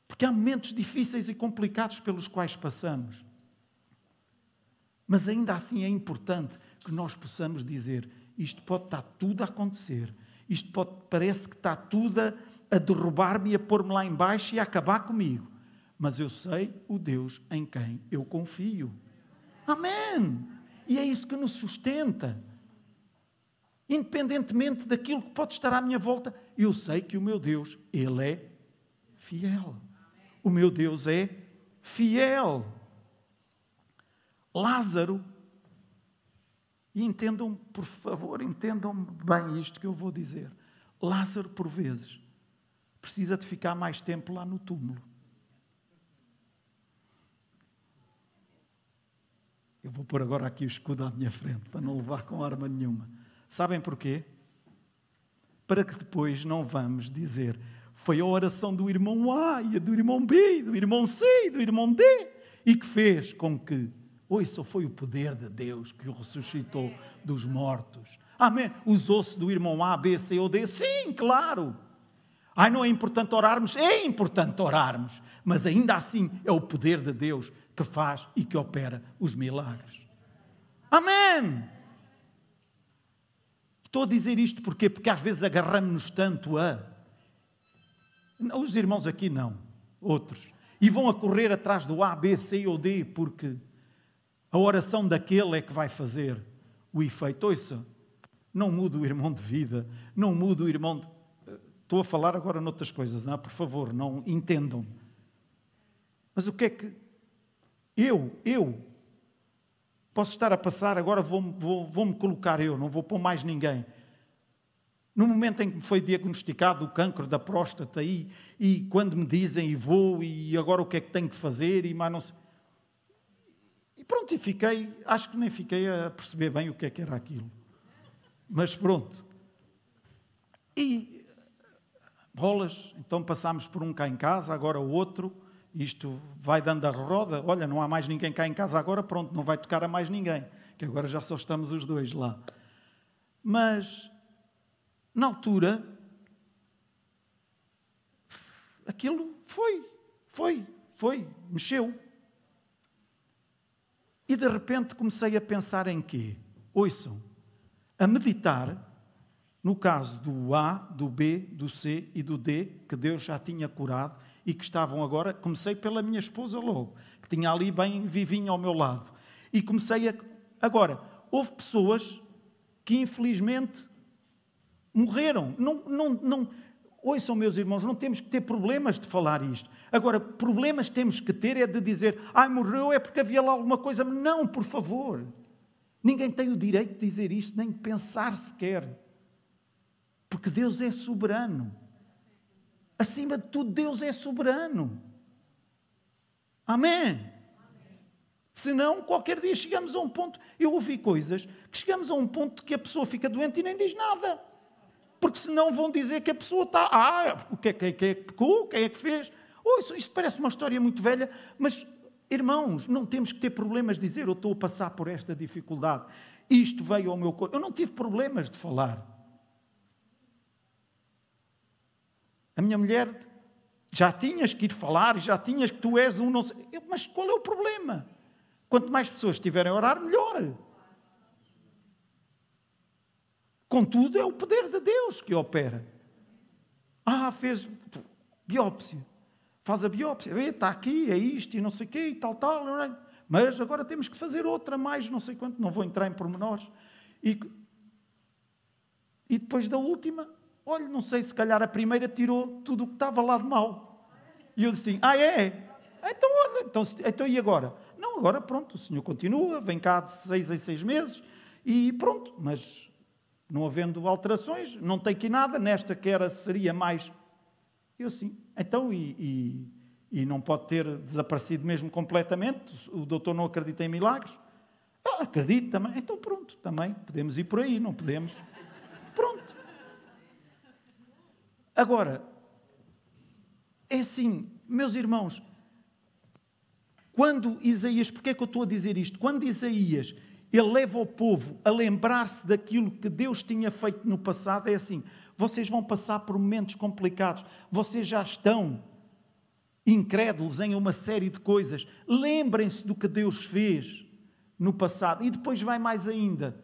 [SPEAKER 1] Porque há momentos difíceis e complicados pelos quais passamos. Mas ainda assim é importante que nós possamos dizer: isto pode estar tudo a acontecer, isto pode, parece que está tudo a, a derrubar-me e a pôr-me lá embaixo e a acabar comigo. Mas eu sei o Deus em quem eu confio. Amém! E é isso que nos sustenta. Independentemente daquilo que pode estar à minha volta, eu sei que o meu Deus, Ele é fiel. O meu Deus é fiel. Lázaro, e entendam, por favor, entendam bem isto que eu vou dizer. Lázaro, por vezes, precisa de ficar mais tempo lá no túmulo. Eu vou pôr agora aqui o escudo à minha frente, para não levar com arma nenhuma. Sabem porquê? Para que depois não vamos dizer foi a oração do irmão A e a do irmão B, do irmão C e do irmão D, e que fez com que, oi, só foi o poder de Deus que o ressuscitou dos mortos. Amém. Ossos do irmão A, B, C ou D, sim, claro. Ai, não é importante orarmos? É importante orarmos, mas ainda assim é o poder de Deus que faz e que opera os milagres. Amém. Estou a dizer isto porquê? Porque às vezes agarramos-nos tanto a. Os irmãos aqui não, outros. E vão a correr atrás do A, B, C ou D, porque a oração daquele é que vai fazer o efeito. Ouça, não muda o irmão de vida, não muda o irmão de... Estou a falar agora noutras coisas, não é? Por favor, não entendam. Mas o que é que. Eu, eu, Posso estar a passar, agora vou-me vou, vou colocar eu, não vou pôr mais ninguém. No momento em que me foi diagnosticado o cancro da próstata, e, e quando me dizem e vou, e agora o que é que tenho que fazer, e mais não sei. E pronto, e fiquei, acho que nem fiquei a perceber bem o que é que era aquilo. Mas pronto. E bolas, então passámos por um cá em casa, agora o outro isto vai dando a roda, olha, não há mais ninguém cá em casa agora, pronto, não vai tocar a mais ninguém, que agora já só estamos os dois lá. Mas, na altura, aquilo foi, Foi, foi, mexeu. E de repente comecei a pensar em quê? Ouçam, a meditar no caso do A, do B, do C e do D, que Deus já tinha curado e que estavam agora. Comecei pela minha esposa logo, que tinha ali bem vivinho ao meu lado. E comecei a. Agora, houve pessoas que infelizmente morreram. Não, não, não, ouçam, meus irmãos, não temos que ter problemas de falar isto. Agora, problemas temos que ter é de dizer, ai, morreu é porque havia lá alguma coisa. Não, por favor. Ninguém tem o direito de dizer isto, nem de pensar sequer. Porque Deus é soberano. Acima de tudo, Deus é soberano. Amém. Senão, qualquer dia chegamos a um ponto. Eu ouvi coisas que chegamos a um ponto que a pessoa fica doente e nem diz nada porque senão vão dizer que a pessoa está. Ah, o que é, que, é, que pecou? Quem é que fez? Oh, isso, isto parece uma história muito velha, mas, irmãos, não temos que ter problemas de dizer eu estou a passar por esta dificuldade. Isto veio ao meu corpo. Eu não tive problemas de falar. A minha mulher já tinhas que ir falar, já tinhas que tu és um não sei. Mas qual é o problema? Quanto mais pessoas estiverem a orar, melhor. Contudo, é o poder de Deus que opera. Ah, fez biópsia. Faz a biópsia. Está aqui, é isto e não sei o quê e tal, tal. Mas agora temos que fazer outra mais, não sei quanto. Não vou entrar em pormenores. E, e depois da última, olha, não sei, se calhar a primeira tirou tudo o que estava lá de mal. E eu disse assim, ah, é? Então, olha, então, então e agora? Não, agora pronto, o senhor continua, vem cá de seis em seis meses e pronto, mas não havendo alterações, não tem aqui nada, nesta que era seria mais. Eu sim. Então, e, e, e, não pode ter desaparecido mesmo completamente? O doutor não acredita em milagres? Ah, acredito também. Então pronto, também podemos ir por aí, não podemos? Pronto. Agora, é assim, meus irmãos, quando Isaías, porque é que eu estou a dizer isto? Quando Isaías ele leva o povo a lembrar-se daquilo que Deus tinha feito no passado. É assim: vocês vão passar por momentos complicados, vocês já estão incrédulos em uma série de coisas. Lembrem-se do que Deus fez no passado. E depois vai mais ainda.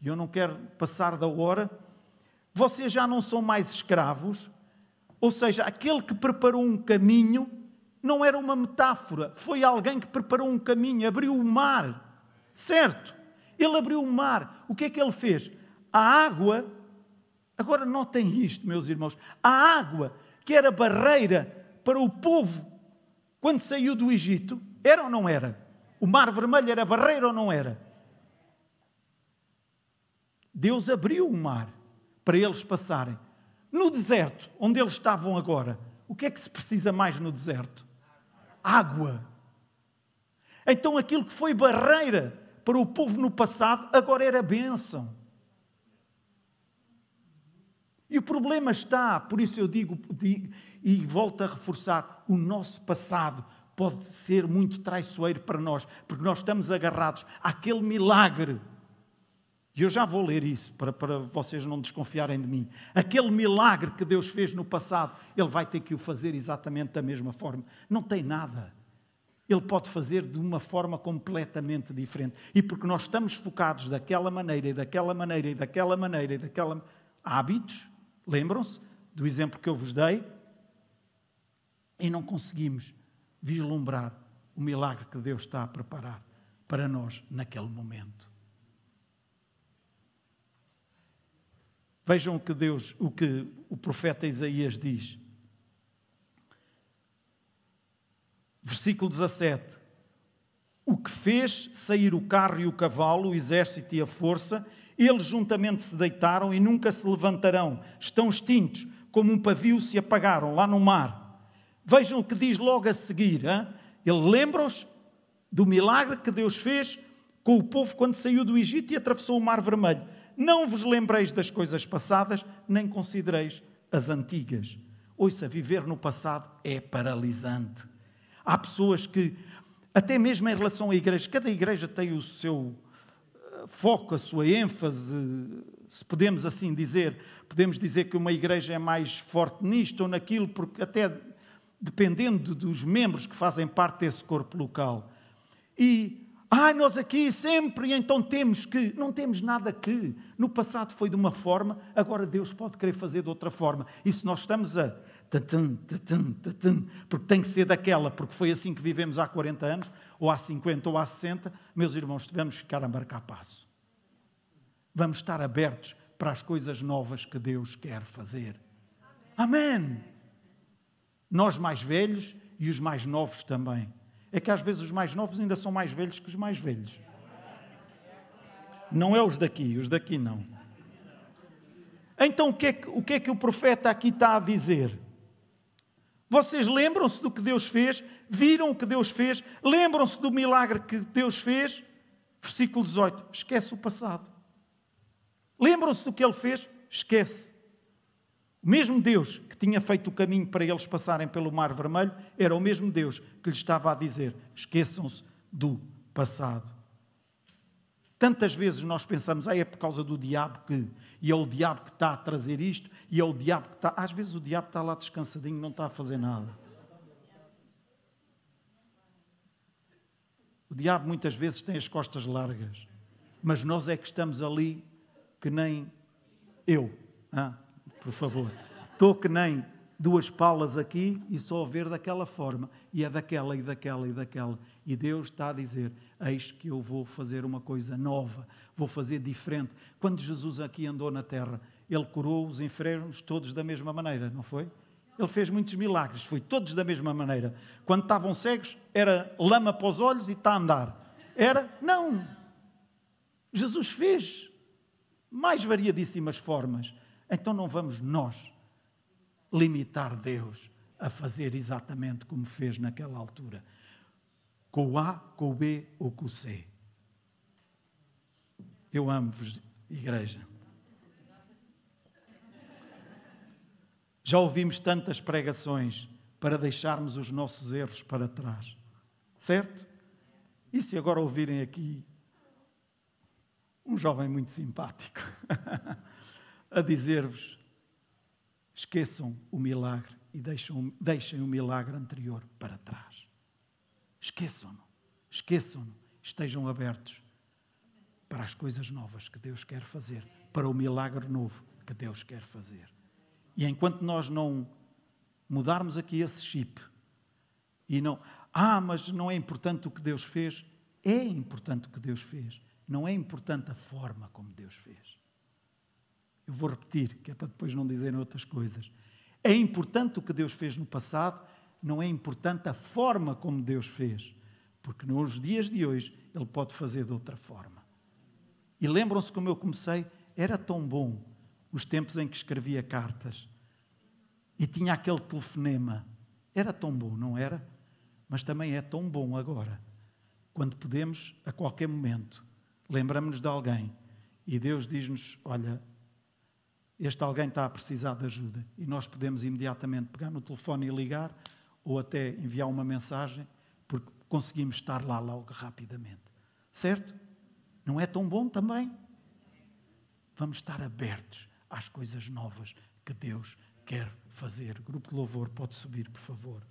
[SPEAKER 1] E eu não quero passar da hora. Vocês já não são mais escravos, ou seja, aquele que preparou um caminho não era uma metáfora, foi alguém que preparou um caminho, abriu o mar, certo? Ele abriu o mar. O que é que ele fez? A água, agora notem isto, meus irmãos, a água que era barreira para o povo quando saiu do Egito, era ou não era? O mar vermelho era barreira ou não era? Deus abriu o mar para eles passarem. No deserto, onde eles estavam agora, o que é que se precisa mais no deserto? Água. Então aquilo que foi barreira para o povo no passado, agora era bênção. E o problema está, por isso eu digo, digo e volto a reforçar: o nosso passado pode ser muito traiçoeiro para nós, porque nós estamos agarrados àquele milagre. E eu já vou ler isso para, para vocês não desconfiarem de mim. Aquele milagre que Deus fez no passado, Ele vai ter que o fazer exatamente da mesma forma. Não tem nada. Ele pode fazer de uma forma completamente diferente. E porque nós estamos focados daquela maneira, e daquela maneira, e daquela maneira, e daquela. hábitos, lembram-se do exemplo que eu vos dei? E não conseguimos vislumbrar o milagre que Deus está a preparar para nós naquele momento. Vejam o que Deus, o que o profeta Isaías diz. Versículo 17. O que fez sair o carro e o cavalo, o exército e a força, eles juntamente se deitaram e nunca se levantarão. Estão extintos, como um pavio se apagaram lá no mar. Vejam o que diz logo a seguir. Hein? Ele lembra-os do milagre que Deus fez com o povo quando saiu do Egito e atravessou o Mar Vermelho. Não vos lembreis das coisas passadas, nem considereis as antigas. Ouça, viver no passado é paralisante. Há pessoas que, até mesmo em relação à igreja, cada igreja tem o seu eh, foco, a sua ênfase, se podemos assim dizer. Podemos dizer que uma igreja é mais forte nisto ou naquilo, porque até dependendo dos membros que fazem parte desse corpo local. E, ai, ah, nós aqui sempre, então temos que. Não temos nada que. No passado foi de uma forma, agora Deus pode querer fazer de outra forma. E se nós estamos a. Porque tem que ser daquela, porque foi assim que vivemos há 40 anos, ou há 50, ou há 60, meus irmãos, devemos ficar a marcar passo. Vamos estar abertos para as coisas novas que Deus quer fazer. Amém. Nós mais velhos e os mais novos também. É que às vezes os mais novos ainda são mais velhos que os mais velhos. Não é os daqui, os daqui não. Então o que é que o, que é que o profeta aqui está a dizer? Vocês lembram-se do que Deus fez? Viram o que Deus fez? Lembram-se do milagre que Deus fez? Versículo 18. Esquece o passado. Lembram-se do que ele fez? Esquece. O mesmo Deus que tinha feito o caminho para eles passarem pelo Mar Vermelho era o mesmo Deus que lhes estava a dizer: esqueçam-se do passado. Tantas vezes nós pensamos, ah, é por causa do diabo que, e é o diabo que está a trazer isto, e é o diabo que está. Às vezes o diabo está lá descansadinho, não está a fazer nada. O diabo muitas vezes tem as costas largas, mas nós é que estamos ali que nem eu. Ah, por favor. Estou que nem duas palas aqui e só ver daquela forma. E é daquela e daquela e daquela. E Deus está a dizer: Eis que eu vou fazer uma coisa nova, vou fazer diferente. Quando Jesus aqui andou na terra, ele curou os enfermos todos da mesma maneira, não foi? Ele fez muitos milagres, foi todos da mesma maneira. Quando estavam cegos, era lama para os olhos e está a andar. Era? Não. Jesus fez mais variadíssimas formas. Então não vamos nós limitar Deus a fazer exatamente como fez naquela altura. Com o A, com o B ou com o C. Eu amo-vos, igreja. Já ouvimos tantas pregações para deixarmos os nossos erros para trás. Certo? E se agora ouvirem aqui um jovem muito simpático, a dizer-vos: esqueçam o milagre e deixem, o milagre anterior para trás. Esqueçam-no, esqueçam-no, estejam abertos para as coisas novas que Deus quer fazer, para o milagre novo que Deus quer fazer. E enquanto nós não mudarmos aqui esse chip e não, ah, mas não é importante o que Deus fez, é importante o que Deus fez. Não é importante a forma como Deus fez. Eu vou repetir, que é para depois não dizerem outras coisas. É importante o que Deus fez no passado, não é importante a forma como Deus fez. Porque nos dias de hoje Ele pode fazer de outra forma. E lembram-se como eu comecei? Era tão bom os tempos em que escrevia cartas e tinha aquele telefonema. Era tão bom, não era? Mas também é tão bom agora, quando podemos, a qualquer momento, lembramos-nos de alguém e Deus diz-nos: Olha, este alguém está a precisar de ajuda. E nós podemos imediatamente pegar no telefone e ligar ou até enviar uma mensagem, porque conseguimos estar lá logo rapidamente. Certo? Não é tão bom também? Vamos estar abertos às coisas novas que Deus quer fazer. grupo de louvor pode subir, por favor.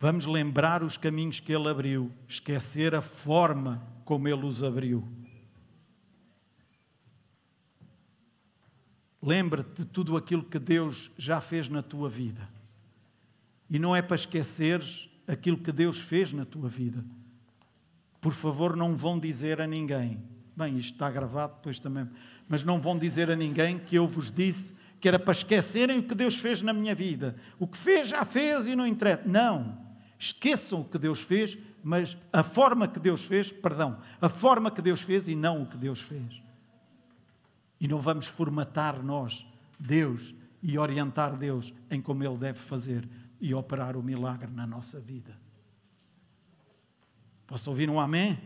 [SPEAKER 1] Vamos lembrar os caminhos que Ele abriu, esquecer a forma como Ele os abriu. Lembra-te de tudo aquilo que Deus já fez na tua vida. E não é para esqueceres aquilo que Deus fez na tua vida. Por favor, não vão dizer a ninguém. Bem, isto está gravado depois também. Mas não vão dizer a ninguém que eu vos disse que era para esquecerem o que Deus fez na minha vida. O que fez, já fez e não interessa. Não. Esqueçam o que Deus fez, mas a forma que Deus fez, perdão, a forma que Deus fez e não o que Deus fez. E não vamos formatar nós Deus e orientar Deus em como Ele deve fazer e operar o milagre na nossa vida. Posso ouvir um amém?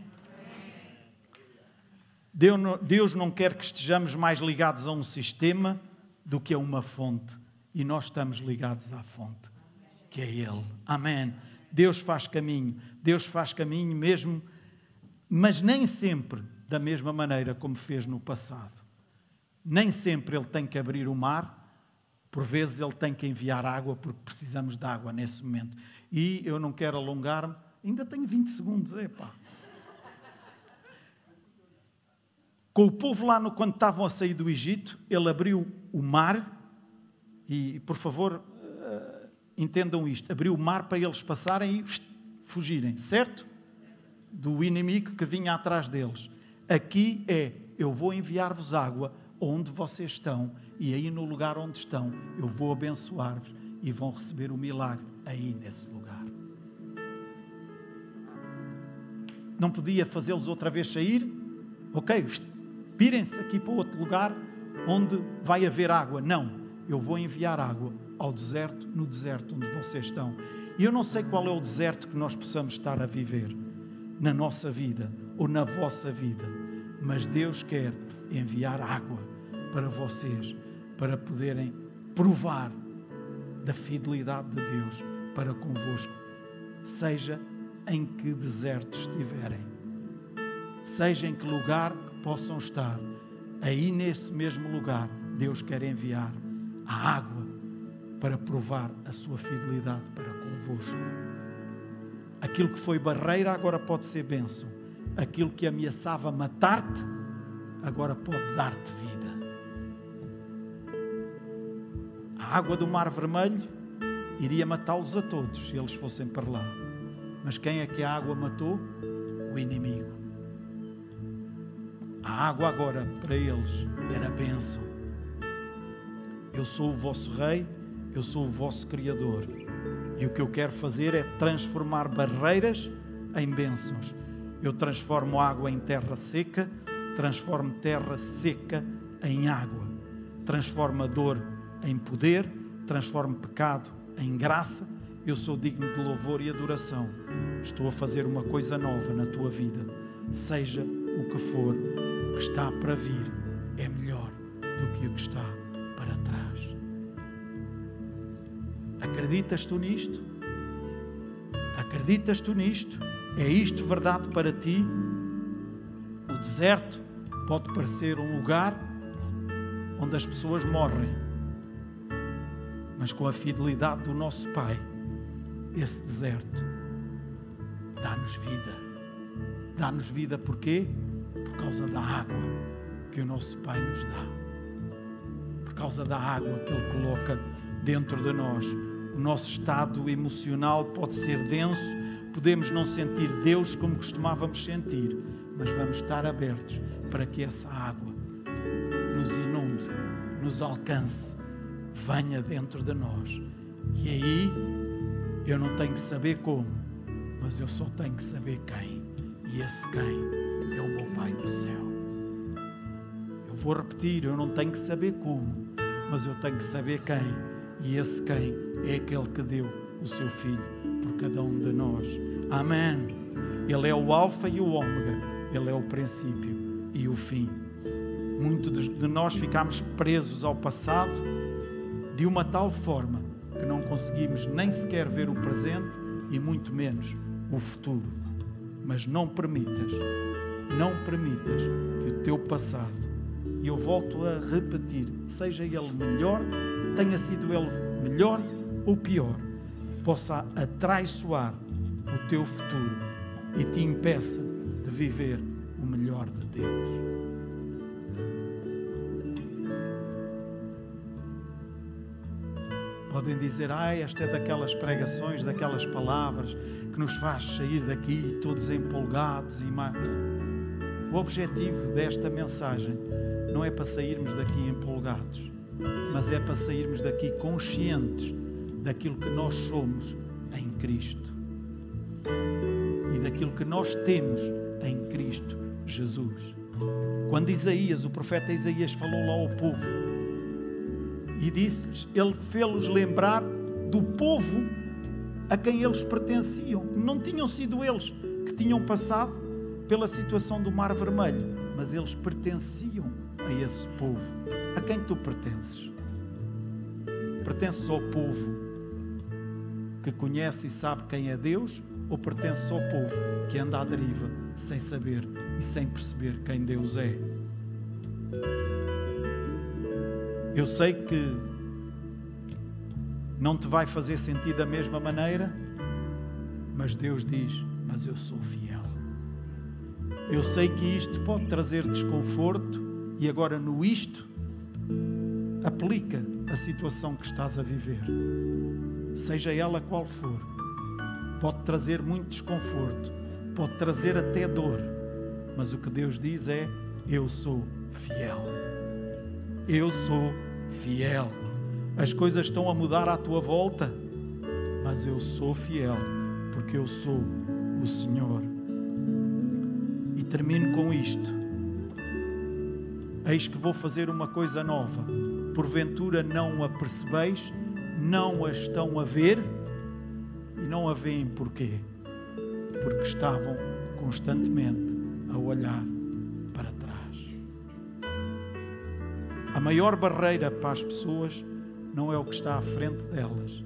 [SPEAKER 1] Deus não quer que estejamos mais ligados a um sistema do que a uma fonte. E nós estamos ligados à fonte, que é Ele. Amém. Deus faz caminho, Deus faz caminho mesmo, mas nem sempre da mesma maneira como fez no passado. Nem sempre Ele tem que abrir o mar Por vezes ele tem que enviar água porque precisamos de água nesse momento. E eu não quero alongar-me, ainda tenho 20 segundos, epá. Com o povo lá, no, quando estavam a sair do Egito, ele abriu o mar, e por favor, uh, entendam isto: abriu o mar para eles passarem e fugirem, certo? Do inimigo que vinha atrás deles. Aqui é: eu vou enviar-vos água onde vocês estão, e aí no lugar onde estão, eu vou abençoar-vos e vão receber o milagre aí nesse lugar. Não podia fazê-los outra vez sair? Ok, pirem-se aqui para outro lugar onde vai haver água. Não, eu vou enviar água ao deserto, no deserto onde vocês estão. E eu não sei qual é o deserto que nós possamos estar a viver na nossa vida ou na vossa vida, mas Deus quer enviar água para vocês, para poderem provar da fidelidade de Deus para convosco, seja em que deserto estiverem, seja em que lugar possam estar, aí nesse mesmo lugar, Deus quer enviar a água para provar a sua fidelidade para convosco. Aquilo que foi barreira agora pode ser bênção. Aquilo que ameaçava matar-te, agora pode dar-te vida. A água do Mar Vermelho iria matá-los a todos se eles fossem para lá. Mas quem é que a água matou? O inimigo. A água agora para eles era bênção. Eu sou o vosso rei, eu sou o vosso criador. E o que eu quero fazer é transformar barreiras em bênçãos. Eu transformo água em terra seca, transformo terra seca em água, transformo a dor em poder, transformo pecado em graça. Eu sou digno de louvor e adoração. Estou a fazer uma coisa nova na tua vida, seja o que for que está para vir é melhor do que o que está para trás. Acreditas tu nisto? Acreditas tu nisto? É isto verdade para ti? O deserto pode parecer um lugar onde as pessoas morrem, mas com a fidelidade do nosso Pai, esse deserto dá-nos vida. Dá-nos vida porquê? por causa da água que o nosso Pai nos dá. Por causa da água que Ele coloca dentro de nós. O nosso estado emocional pode ser denso, podemos não sentir Deus como costumávamos sentir, mas vamos estar abertos para que essa água nos inunde, nos alcance, venha dentro de nós. E aí eu não tenho que saber como, mas eu só tenho que saber quem. E esse quem é o meu Pai do céu. Eu vou repetir, eu não tenho que saber como, mas eu tenho que saber quem. E esse quem é aquele que deu o seu Filho por cada um de nós. Amém. Ele é o Alfa e o Ômega, ele é o princípio e o fim. Muitos de nós ficamos presos ao passado de uma tal forma que não conseguimos nem sequer ver o presente e muito menos o futuro. Mas não permitas não permitas que o teu passado, e eu volto a repetir, seja ele melhor, tenha sido ele melhor ou pior, possa atraiçoar o teu futuro e te impeça de viver o melhor de Deus. Podem dizer, ah, esta é daquelas pregações, daquelas palavras que nos faz sair daqui todos empolgados e mais. O objetivo desta mensagem não é para sairmos daqui empolgados, mas é para sairmos daqui conscientes daquilo que nós somos em Cristo e daquilo que nós temos em Cristo Jesus. Quando Isaías, o profeta Isaías, falou lá ao povo e disse-lhes, ele fez-los lembrar do povo a quem eles pertenciam. Não tinham sido eles que tinham passado pela situação do Mar Vermelho, mas eles pertenciam a esse povo. A quem tu pertences? Pertences ao povo que conhece e sabe quem é Deus ou pertences ao povo que anda à deriva sem saber e sem perceber quem Deus é? Eu sei que não te vai fazer sentir da mesma maneira, mas Deus diz: Mas eu sou fiel. Eu sei que isto pode trazer desconforto, e agora no isto, aplica a situação que estás a viver, seja ela qual for. Pode trazer muito desconforto, pode trazer até dor, mas o que Deus diz é: Eu sou fiel. Eu sou fiel. As coisas estão a mudar à tua volta, mas eu sou fiel, porque eu sou o Senhor. E termino com isto. Eis que vou fazer uma coisa nova. Porventura não a percebeis, não a estão a ver e não a veem porquê? Porque estavam constantemente a olhar maior barreira para as pessoas não é o que está à frente delas,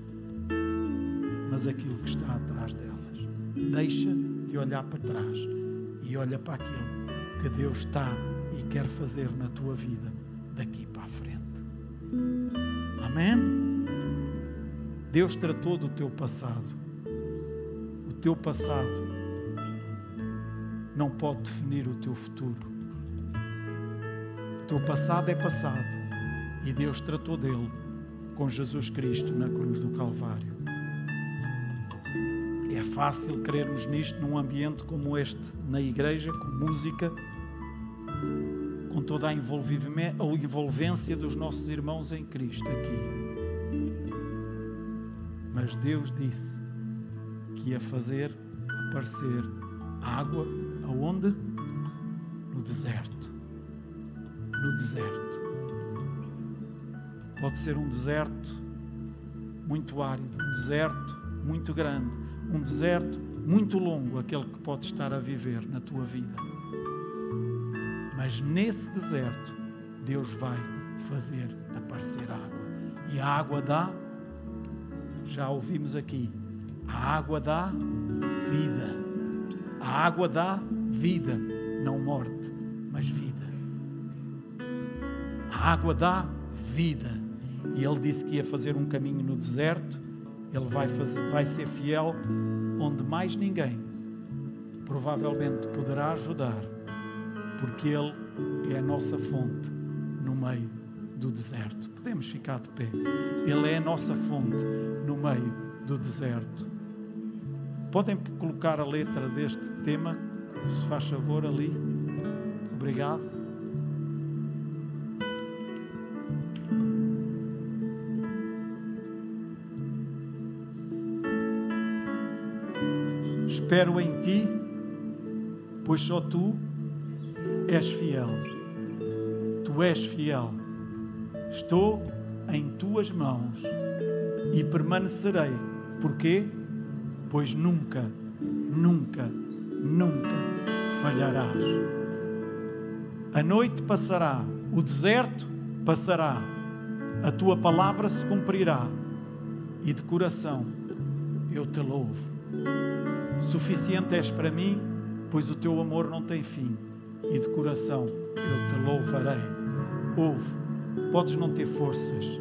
[SPEAKER 1] mas aquilo que está atrás delas. Deixa de olhar para trás e olha para aquilo que Deus está e quer fazer na tua vida daqui para a frente. Amém? Deus tratou do teu passado. O teu passado não pode definir o teu futuro. Teu passado é passado e Deus tratou dele com Jesus Cristo na cruz do Calvário. É fácil crermos nisto num ambiente como este, na igreja, com música, com toda a envolvência dos nossos irmãos em Cristo aqui. Mas Deus disse que ia fazer aparecer água aonde? No deserto. Deserto. Pode ser um deserto muito árido, um deserto muito grande, um deserto muito longo, aquele que pode estar a viver na tua vida. Mas nesse deserto, Deus vai fazer aparecer água. E a água dá, já ouvimos aqui, a água dá vida. A água dá vida, não morte, mas vida. Água dá vida. E ele disse que ia fazer um caminho no deserto. Ele vai, fazer, vai ser fiel onde mais ninguém provavelmente poderá ajudar, porque Ele é a nossa fonte no meio do deserto. Podemos ficar de pé. Ele é a nossa fonte no meio do deserto. Podem colocar a letra deste tema, se faz favor, ali. Obrigado. Espero em ti, pois só tu és fiel. Tu és fiel. Estou em tuas mãos e permanecerei. Porquê? Pois nunca, nunca, nunca falharás. A noite passará, o deserto passará, a tua palavra se cumprirá e de coração eu te louvo. Suficiente és para mim, pois o teu amor não tem fim, e de coração eu te louvarei. Ouve, podes não ter forças,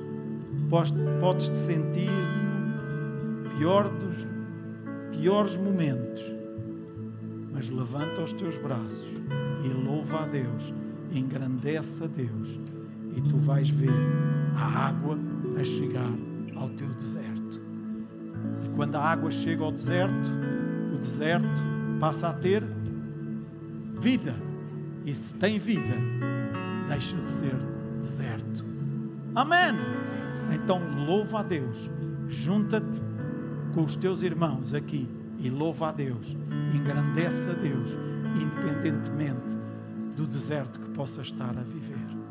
[SPEAKER 1] podes te sentir no pior dos piores momentos, mas levanta os teus braços e louva a Deus, engrandece a Deus, e tu vais ver a água a chegar ao teu deserto. E quando a água chega ao deserto, o deserto passa a ter vida. E se tem vida, deixa de ser deserto. Amém. Então louva a Deus. Junta-te com os teus irmãos aqui e louva a Deus. Engrandece a Deus, independentemente do deserto que possa estar a viver.